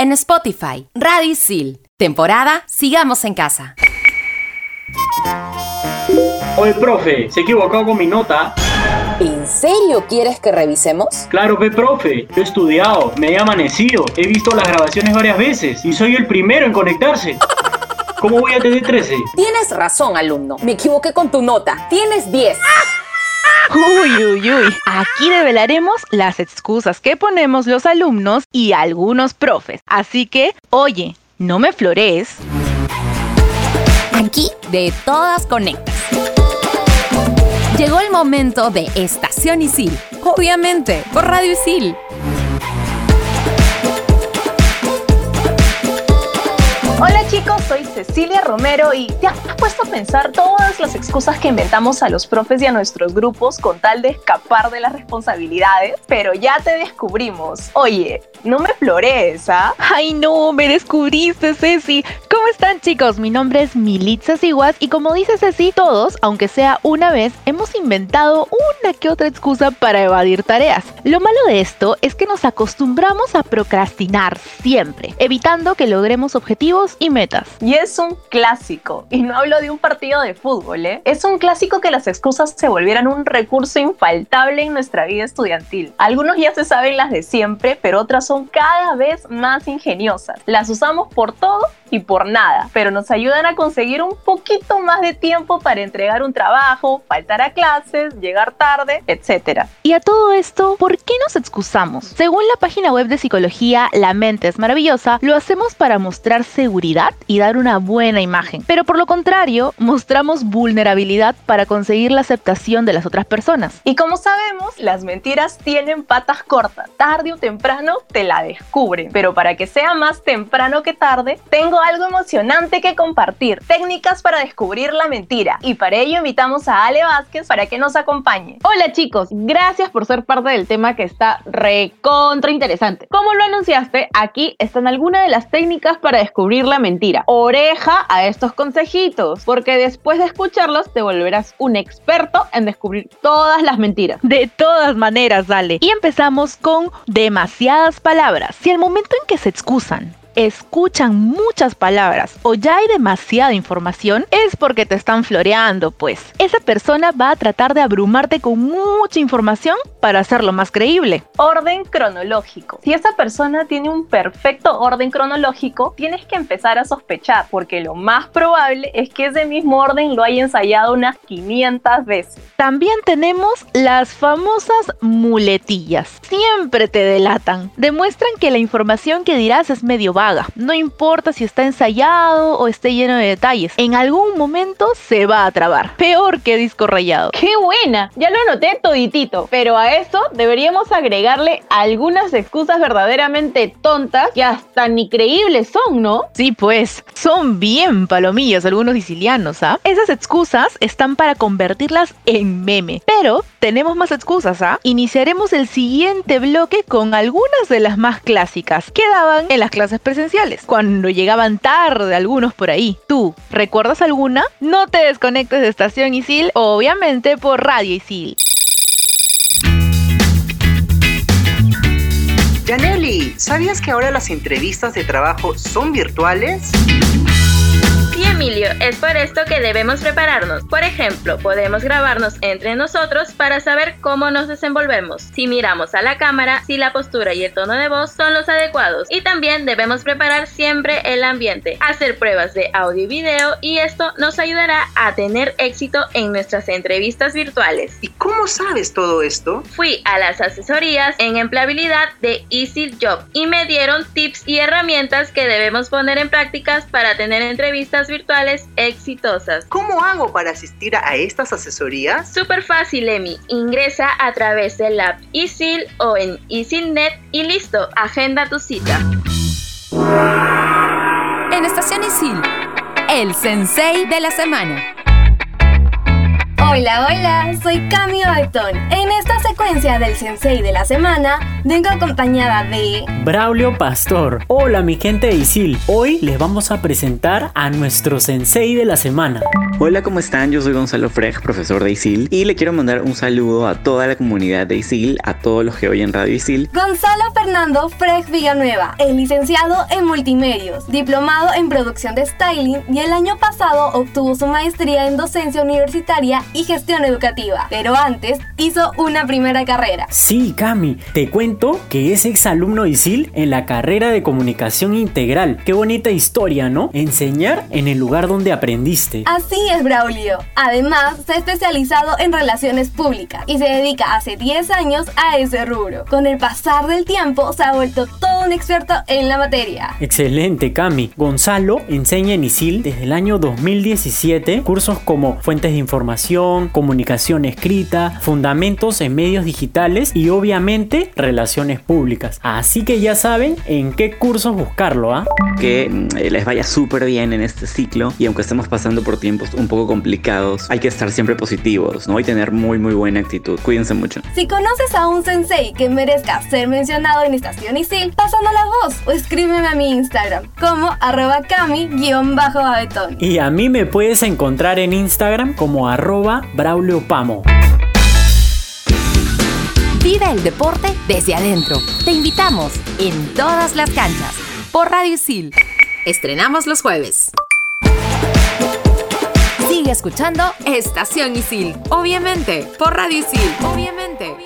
en Spotify. Radisil. Temporada Sigamos en Casa. Oye, profe, se equivocó con mi nota. ¿En serio quieres que revisemos? Claro, ve, profe. Yo he estudiado, me he amanecido, he visto las grabaciones varias veces y soy el primero en conectarse. ¿Cómo voy a tener 13? Tienes razón, alumno. Me equivoqué con tu nota. Tienes 10. Uy, uy, uy. Aquí develaremos las excusas que ponemos los alumnos y algunos profes. Así que, oye, no me flores. Aquí de todas conectas. Llegó el momento de Estación Isil. Obviamente, por Radio Isil. Hola chicos, soy Cecilia Romero y te has puesto a pensar todas las excusas que inventamos a los profes y a nuestros grupos con tal de escapar de las responsabilidades, pero ya te descubrimos. Oye, no me flores, ¿ah? Ay, no, me descubriste, Ceci. ¿Cómo están, chicos? Mi nombre es Militza Siguas y como dice Ceci, todos, aunque sea una vez, hemos inventado una que otra excusa para evadir tareas. Lo malo de esto es que nos acostumbramos a procrastinar siempre, evitando que logremos objetivos y metas. Y es un clásico, y no hablo de un partido de fútbol, ¿eh? Es un clásico que las excusas se volvieran un recurso infaltable en nuestra vida estudiantil. Algunos ya se saben las de siempre, pero otras son cada vez más ingeniosas. Las usamos por todo y por nada, pero nos ayudan a conseguir un poquito más de tiempo para entregar un trabajo, faltar a clases, llegar tarde, etc. Y a todo esto, ¿por qué nos excusamos? Según la página web de psicología La mente es maravillosa, lo hacemos para mostrar seguridad y dar una buena imagen, pero por lo contrario, mostramos vulnerabilidad para conseguir la aceptación de las otras personas. Y como sabemos, las mentiras tienen patas cortas, tarde o temprano te la descubren, pero para que sea más temprano que tarde, tengo algo emocionante que compartir, técnicas para descubrir la mentira. Y para ello invitamos a Ale Vázquez para que nos acompañe. Hola chicos, gracias por ser parte del tema que está recontra interesante. Como lo anunciaste, aquí están algunas de las técnicas para descubrir la mentira. Oreja a estos consejitos, porque después de escucharlos te volverás un experto en descubrir todas las mentiras. De todas maneras, dale. Y empezamos con demasiadas palabras. Si el momento en que se excusan escuchan muchas palabras o ya hay demasiada información, es porque te están floreando, pues. Esa persona va a tratar de abrumarte con mucha información para hacerlo más creíble. Orden cronológico. Si esa persona tiene un perfecto orden cronológico, tienes que empezar a sospechar, porque lo más probable es que ese mismo orden lo haya ensayado unas 500 veces. También tenemos las famosas muletillas. Siempre te delatan. Demuestran que la información que dirás es medio vaga. No importa si está ensayado o esté lleno de detalles. En algún momento se va a trabar. Peor que disco rayado. ¡Qué buena! Ya lo anoté toditito. Pero a eso deberíamos agregarle algunas excusas verdaderamente tontas que hasta ni creíbles son, ¿no? Sí, pues. Son bien palomillas algunos sicilianos, ¿ah? Esas excusas están para convertirlas en meme. Pero tenemos más excusas, ¿ah? Iniciaremos el siguiente bloque con algunas de las más clásicas que daban en las clases presenciales, cuando llegaban tarde algunos por ahí. ¿Tú recuerdas alguna? No te desconectes de Estación Isil, obviamente por Radio Isil. Janelli, ¿sabías que ahora las entrevistas de trabajo son virtuales? Sí, Emilio, es por esto que debemos prepararnos. Por ejemplo, podemos grabarnos entre nosotros para saber cómo nos desenvolvemos, si miramos a la cámara, si la postura y el tono de voz son los adecuados. Y también debemos preparar siempre el ambiente, hacer pruebas de audio y video y esto nos ayudará a tener éxito en nuestras entrevistas virtuales. ¿Y cómo sabes todo esto? Fui a las asesorías en empleabilidad de Easy Job y me dieron tips y herramientas que debemos poner en prácticas para tener entrevistas virtuales exitosas. ¿Cómo hago para asistir a estas asesorías? Súper fácil, Emi. Ingresa a través del app Isil o en EasyNet y listo, agenda tu cita. En Estación Isil, el sensei de la semana. Hola, hola, soy Cami Alton. En esta secuencia del Sensei de la semana, vengo acompañada de... Braulio Pastor. Hola mi gente de Isil. Hoy les vamos a presentar a nuestro Sensei de la semana. Hola, ¿cómo están? Yo soy Gonzalo Freg, profesor de ISIL, y le quiero mandar un saludo a toda la comunidad de ISIL, a todos los que oyen Radio ISIL. Gonzalo Fernando Freg Villanueva, es licenciado en multimedios, diplomado en producción de styling y el año pasado obtuvo su maestría en docencia universitaria y gestión educativa, pero antes hizo una primera carrera. Sí, Cami, te cuento que es exalumno de ISIL en la carrera de comunicación integral. Qué bonita historia, ¿no? Enseñar en el lugar donde aprendiste. Así es, Braulio. Además, se ha especializado en relaciones públicas y se dedica hace 10 años a ese rubro. Con el pasar del tiempo, se ha vuelto todo un experto en la materia. Excelente, Cami. Gonzalo enseña en ISIL desde el año 2017 cursos como fuentes de información, comunicación escrita, fundamentos en medios digitales y obviamente relaciones públicas. Así que ya saben en qué cursos buscarlo, ¿ah? Que mm, les vaya súper bien en este ciclo y aunque estemos pasando por tiempos un poco complicados, hay que estar siempre positivos, ¿no? Y tener muy muy buena actitud. Cuídense mucho. Si conoces a un sensei que merezca ser mencionado en Estación Isil, pásame la voz o escríbeme a mi Instagram como arroba cami-abetón. Y a mí me puedes encontrar en Instagram como arroba Braulio Pamo. Vive el deporte desde adentro. Te invitamos en todas las canchas por Radio Isil. Estrenamos los jueves. Sigue escuchando Estación Isil. Obviamente, por Radio Isil. Obviamente.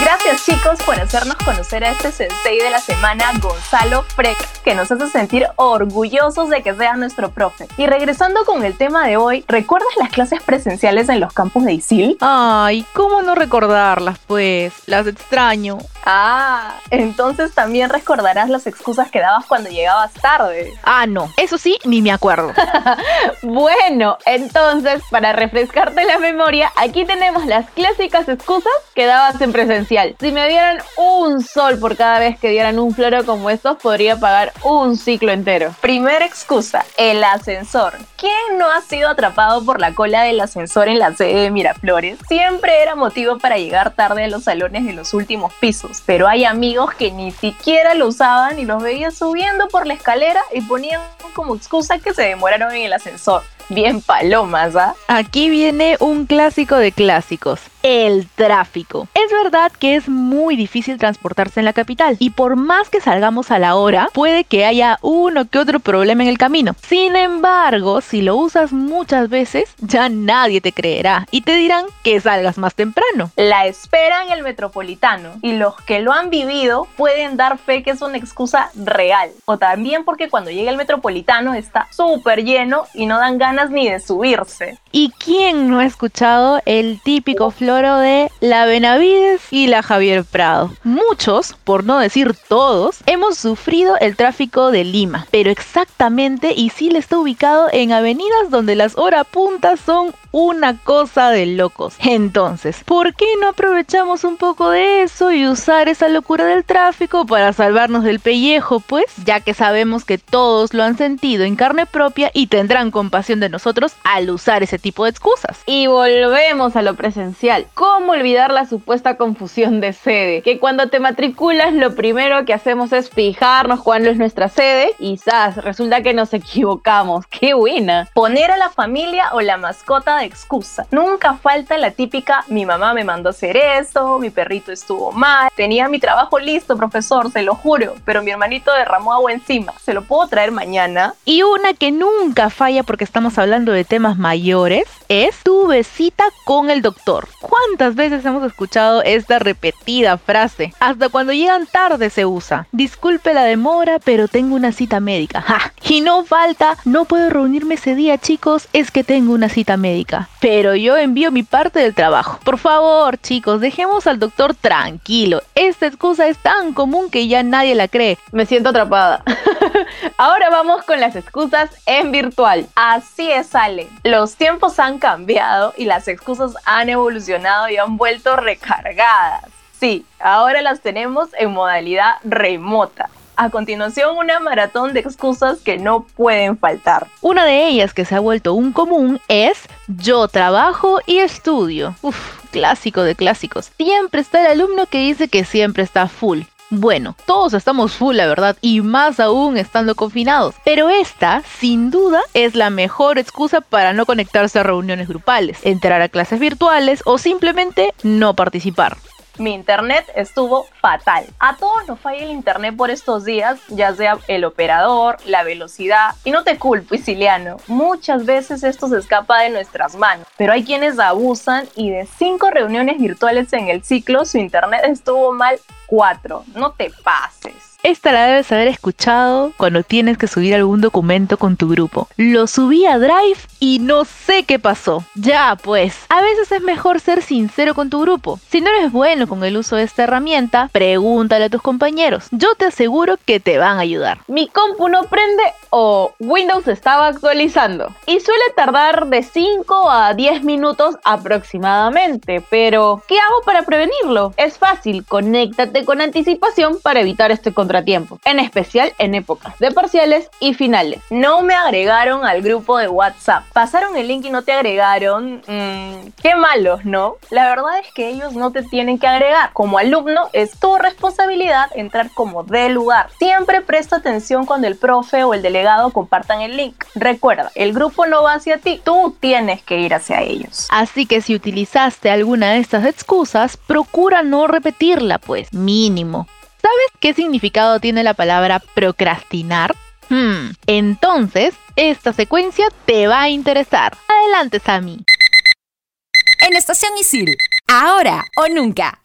Gracias chicos por hacernos conocer a este sensei de la semana, Gonzalo Freck, que nos hace sentir orgullosos de que sea nuestro profe. Y regresando con el tema de hoy, ¿recuerdas las clases presenciales en los campus de ISIL? Ay, ¿cómo no recordarlas, pues? Las extraño. Ah, entonces también recordarás las excusas que dabas cuando llegabas tarde. Ah, no, eso sí, ni me acuerdo. bueno, entonces, para refrescarte la memoria, aquí tenemos las clásicas excusas que dabas en presencial. Si me dieran un sol por cada vez que dieran un floro como estos, podría pagar un ciclo entero. Primera excusa, el ascensor. ¿Quién no ha sido atrapado por la cola del ascensor en la sede de Miraflores? Siempre era motivo para llegar tarde a los salones de los últimos pisos, pero hay amigos que ni siquiera lo usaban y los veía subiendo por la escalera y ponían como excusa que se demoraron en el ascensor. Bien palomas, ¿ah? Aquí viene un clásico de clásicos, el tráfico. Es verdad que es muy difícil transportarse en la capital y por más que salgamos a la hora, puede que haya uno que otro problema en el camino. Sin embargo, si lo usas muchas veces, ya nadie te creerá y te dirán que salgas más temprano. La espera en el metropolitano y los que lo han vivido pueden dar fe que es una excusa real. O también porque cuando llega el metropolitano está súper lleno y no dan ganas ni de subirse. ¿Y quién no ha escuchado el típico de la Benavides y la Javier Prado? Muchos, por no decir todos, hemos sufrido el tráfico de Lima, pero exactamente Isil está ubicado en avenidas donde las horas puntas son una cosa de locos. Entonces, ¿por qué no aprovechamos un poco de eso y usar esa locura del tráfico para salvarnos del pellejo, pues? Ya que sabemos que todos lo han sentido en carne propia y tendrán compasión de nosotros al usar ese tipo de excusas. Y volvemos a lo presencial. ¿Cómo olvidar la supuesta confusión de sede? Que cuando te matriculas lo primero que hacemos es fijarnos cuándo es nuestra sede y ¡zas! Resulta que nos equivocamos. ¡Qué buena! Poner a la familia o la mascota de excusa. Nunca falta la típica, mi mamá me mandó hacer esto, mi perrito estuvo mal, tenía mi trabajo listo, profesor, se lo juro, pero mi hermanito derramó agua encima, ¿se lo puedo traer mañana? Y una que nunca falla porque estamos hablando de temas mayores es tuve cita con el doctor. ¿Cuántas veces hemos escuchado esta repetida frase? Hasta cuando llegan tarde se usa. Disculpe la demora, pero tengo una cita médica. ¡Ja! Y no falta, no puedo reunirme ese día, chicos, es que tengo una cita médica pero yo envío mi parte del trabajo. Por favor, chicos, dejemos al doctor tranquilo. Esta excusa es tan común que ya nadie la cree. Me siento atrapada. Ahora vamos con las excusas en virtual. Así es, Ale. Los tiempos han cambiado y las excusas han evolucionado y han vuelto recargadas. Sí, ahora las tenemos en modalidad remota. A continuación, una maratón de excusas que no pueden faltar. Una de ellas que se ha vuelto un común es yo trabajo y estudio. Uf, clásico de clásicos. Siempre está el alumno que dice que siempre está full. Bueno, todos estamos full, la verdad, y más aún estando confinados. Pero esta, sin duda, es la mejor excusa para no conectarse a reuniones grupales, entrar a clases virtuales o simplemente no participar. Mi internet estuvo fatal. A todos nos falla el internet por estos días, ya sea el operador, la velocidad. Y no te culpo, Isiliano. Muchas veces esto se escapa de nuestras manos. Pero hay quienes abusan y de cinco reuniones virtuales en el ciclo, su internet estuvo mal cuatro. No te pases. Esta la debes haber escuchado cuando tienes que subir algún documento con tu grupo. Lo subí a Drive y no sé qué pasó. Ya, pues, a veces es mejor ser sincero con tu grupo. Si no eres bueno con el uso de esta herramienta, pregúntale a tus compañeros. Yo te aseguro que te van a ayudar. Mi compu no prende Windows estaba actualizando. Y suele tardar de 5 a 10 minutos aproximadamente. Pero, ¿qué hago para prevenirlo? Es fácil, conéctate con anticipación para evitar este contratiempo tiempo, en especial en épocas de parciales y finales. No me agregaron al grupo de WhatsApp. Pasaron el link y no te agregaron. Mm, qué malos, ¿no? La verdad es que ellos no te tienen que agregar. Como alumno es tu responsabilidad entrar como de lugar. Siempre presta atención cuando el profe o el delegado compartan el link. Recuerda, el grupo no va hacia ti, tú tienes que ir hacia ellos. Así que si utilizaste alguna de estas excusas, procura no repetirla, pues mínimo. ¿Sabes qué significado tiene la palabra procrastinar? Hmm, entonces, esta secuencia te va a interesar. Adelante, Sammy. En Estación Isil, ahora o nunca.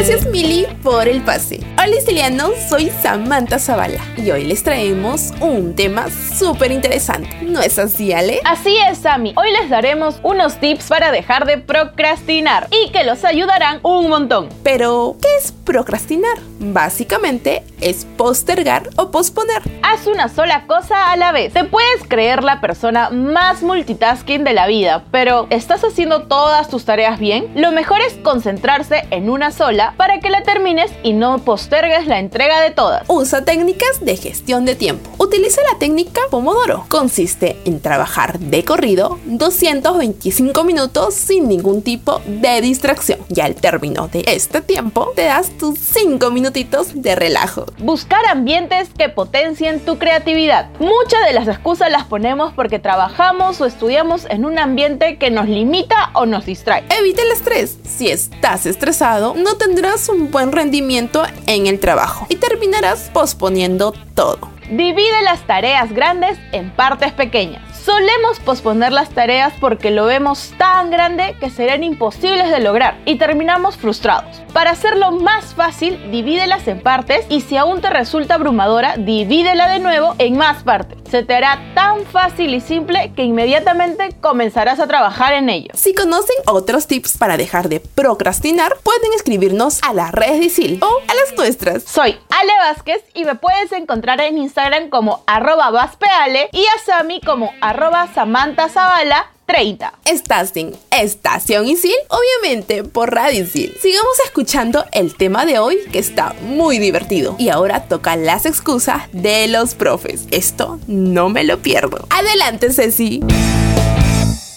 Gracias Mili por el pase. Hola Sicilianos, soy Samantha Zavala y hoy les traemos un tema súper interesante. ¿No es así, Ale? Así es, Sammy. Hoy les daremos unos tips para dejar de procrastinar y que los ayudarán un montón. Pero, ¿qué es procrastinar? Básicamente es postergar o posponer. Haz una sola cosa a la vez. Te puedes creer la persona más multitasking de la vida, pero ¿estás haciendo todas tus tareas bien? Lo mejor es concentrarse en una sola para que la termines y no postergues la entrega de todas. Usa técnicas de gestión de tiempo. Utiliza la técnica Pomodoro. Consiste en trabajar de corrido 225 minutos sin ningún tipo de distracción. Y al término de este tiempo, te das tus 5 minutitos de relajo. Buscar ambientes que potencien tu creatividad. Muchas de las excusas las ponemos porque trabajamos o estudiamos en un ambiente que nos limita o nos distrae. Evita el estrés. Si estás estresado, no tendrás tendrás un buen rendimiento en el trabajo y terminarás posponiendo todo. Divide las tareas grandes en partes pequeñas. Solemos posponer las tareas porque lo vemos tan grande que serán imposibles de lograr y terminamos frustrados. Para hacerlo más fácil, divídelas en partes y si aún te resulta abrumadora, divídela de nuevo en más partes. Se te hará tan fácil y simple que inmediatamente comenzarás a trabajar en ello. Si conocen otros tips para dejar de procrastinar, pueden escribirnos a las redes de ISIL o a las nuestras. Soy Ale Vázquez y me puedes encontrar en Instagram como arroba vaspeale y a Sami como arroba Samantha Zavala 30. Estás en Estación Isil, obviamente por Radio Isil. Sigamos escuchando el tema de hoy que está muy divertido. Y ahora toca las excusas de los profes. Esto no me lo pierdo. Adelante, Ceci.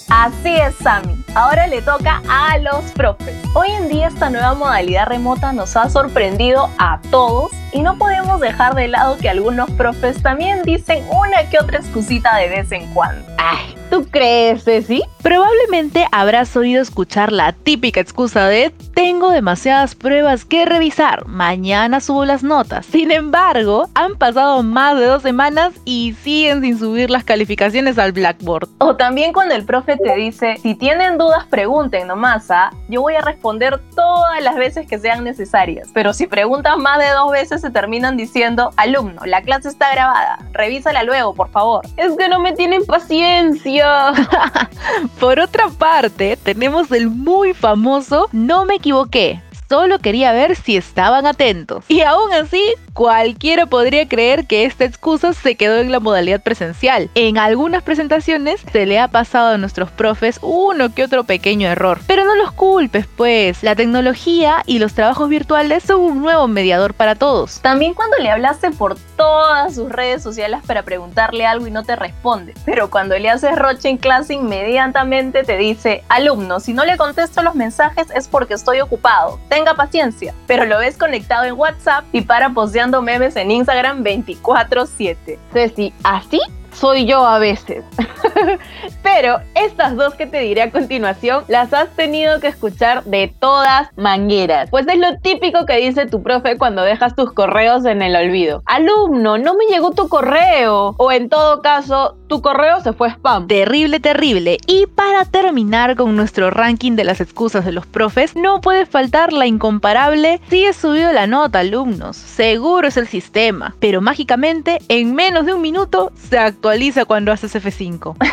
Así es, Sammy. Ahora le toca a los profes. Hoy en día esta nueva modalidad remota nos ha sorprendido a todos y no podemos dejar de lado que algunos profes también dicen una que otra excusita de vez en cuando. Ay, ¿tú crees, Ceci? Probablemente habrás oído escuchar la típica excusa de tengo demasiadas pruebas que revisar, mañana subo las notas. Sin embargo, han pasado más de dos semanas y siguen sin subir las calificaciones al Blackboard. O también cuando el profe te dice, si tienen dudas pregunten nomás, ¿ah? Yo voy a responder todas las veces que sean necesarias. Pero si preguntas más de dos veces se terminan diciendo, alumno, la clase está grabada, revísala luego, por favor. Es que no me tienen paciencia. Por otra parte, tenemos el muy famoso no me equivoqué, solo quería ver si estaban atentos. Y aún así, cualquiera podría creer que esta excusa se quedó en la modalidad presencial. En algunas presentaciones se le ha pasado a nuestros profes uno que otro pequeño error. Pero no los culpes, pues la tecnología y los trabajos virtuales son un nuevo mediador para todos. También cuando le hablaste por todas sus redes sociales para preguntarle algo y no te responde. Pero cuando le haces roche en clase, inmediatamente te dice, alumno, si no le contesto los mensajes es porque estoy ocupado. Tenga paciencia. Pero lo ves conectado en WhatsApp y para posteando memes en Instagram 24/7. Ceci, ¿así? soy yo a veces. Pero estas dos que te diré a continuación las has tenido que escuchar de todas mangueras. Pues es lo típico que dice tu profe cuando dejas tus correos en el olvido. Alumno, no me llegó tu correo. O en todo caso, tu correo se fue spam. Terrible, terrible. Y para terminar con nuestro ranking de las excusas de los profes, no puede faltar la incomparable si he subido la nota, alumnos. Seguro es el sistema. Pero mágicamente, en menos de un minuto, se actualiza cuando haces F5.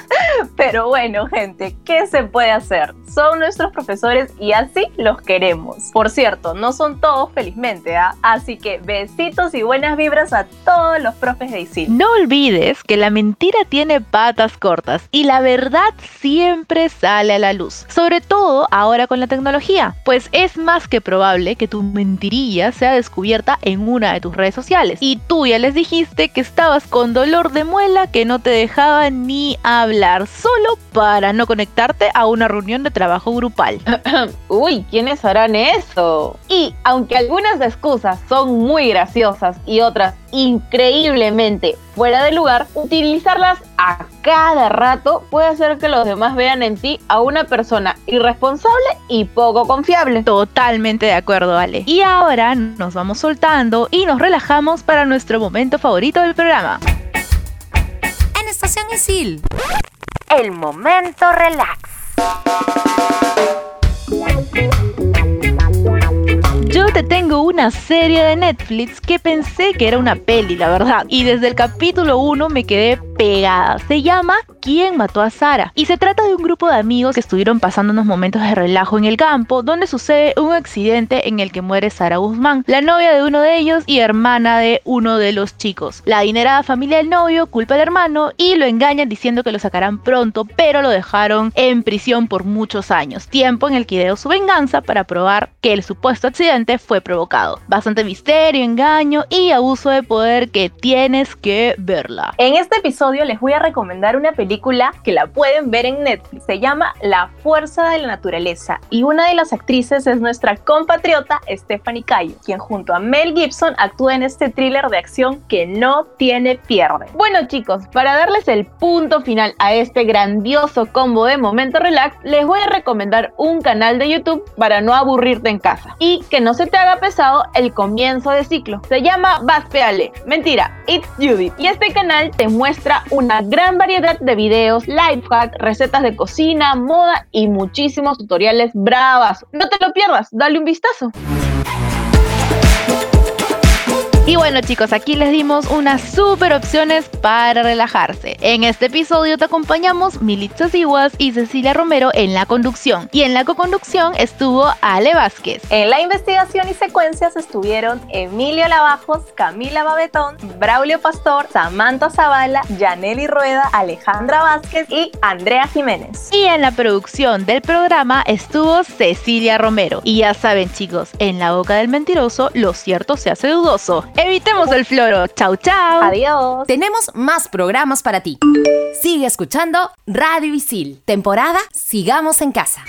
Pero bueno, gente, ¿qué se puede hacer? Son nuestros profesores y así los queremos. Por cierto, no son todos felizmente, ¿ah? Así que besitos y buenas vibras a todos los profes de ISIL. No olvides que la mentira tiene patas cortas y la verdad siempre sale a la luz. Sobre todo ahora con la tecnología, pues es más que probable que tu mentirilla sea descubierta en una de tus redes sociales. Y tú ya les dijiste que estabas con dolor de muela que no te dejaba ni hablar solo para no conectarte a una reunión de trabajo grupal. Uy, ¿quiénes harán eso? Y aunque algunas excusas son muy graciosas y otras increíblemente fuera de lugar, utilizarlas a cada rato puede hacer que los demás vean en ti a una persona irresponsable y poco confiable. Totalmente de acuerdo, Ale. Y ahora nos vamos soltando y nos relajamos para nuestro momento favorito del programa. En Estación Isil el momento relax. Yo te tengo una serie de Netflix que pensé que era una peli, la verdad. Y desde el capítulo 1 me quedé pegada. Se llama ¿Quién mató a Sara? Y se trata de un grupo de amigos que estuvieron pasando unos momentos de relajo en el campo, donde sucede un accidente en el que muere Sara Guzmán, la novia de uno de ellos y hermana de uno de los chicos. La adinerada familia del novio culpa al hermano y lo engañan diciendo que lo sacarán pronto, pero lo dejaron en prisión por muchos años, tiempo en el que ideó su venganza para probar que el supuesto accidente fue provocado. Bastante misterio, engaño y abuso de poder que tienes que verla. En este episodio les voy a recomendar una película que la pueden ver en Netflix. Se llama La Fuerza de la Naturaleza y una de las actrices es nuestra compatriota Stephanie Cayo, quien junto a Mel Gibson actúa en este thriller de acción que no tiene pierde. Bueno chicos, para darles el punto final a este grandioso combo de Momento Relax, les voy a recomendar un canal de YouTube para no aburrirte en casa y que no se te haga pesado el comienzo de ciclo. Se llama Vaspeale. Mentira, It's Judith. Y este canal te muestra una gran variedad de videos, life hack, recetas de cocina, moda y muchísimos tutoriales bravas. No te lo pierdas, dale un vistazo. Y bueno chicos, aquí les dimos unas super opciones para relajarse. En este episodio te acompañamos Militza Siguas y Cecilia Romero en la conducción. Y en la co-conducción estuvo Ale Vázquez. En la investigación y secuencias estuvieron Emilio Lavajos, Camila Babetón, Braulio Pastor, Samantha Zavala, Yaneli Rueda, Alejandra Vázquez y Andrea Jiménez. Y en la producción del programa estuvo Cecilia Romero. Y ya saben chicos, en la boca del mentiroso lo cierto se hace dudoso. Evitemos el floro. Chau, chau. Adiós. Tenemos más programas para ti. Sigue escuchando Radio Isil. Temporada Sigamos en Casa.